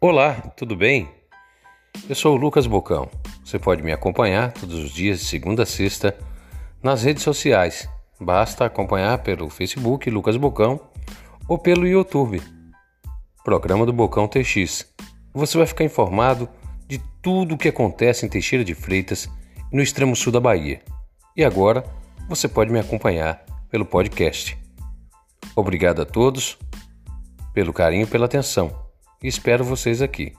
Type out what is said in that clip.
Olá, tudo bem? Eu sou o Lucas Bocão. Você pode me acompanhar todos os dias de segunda a sexta nas redes sociais. Basta acompanhar pelo Facebook Lucas Bocão ou pelo YouTube, Programa do Bocão TX. Você vai ficar informado de tudo o que acontece em Teixeira de Freitas no extremo sul da Bahia. E agora você pode me acompanhar pelo podcast. Obrigado a todos pelo carinho e pela atenção e espero vocês aqui.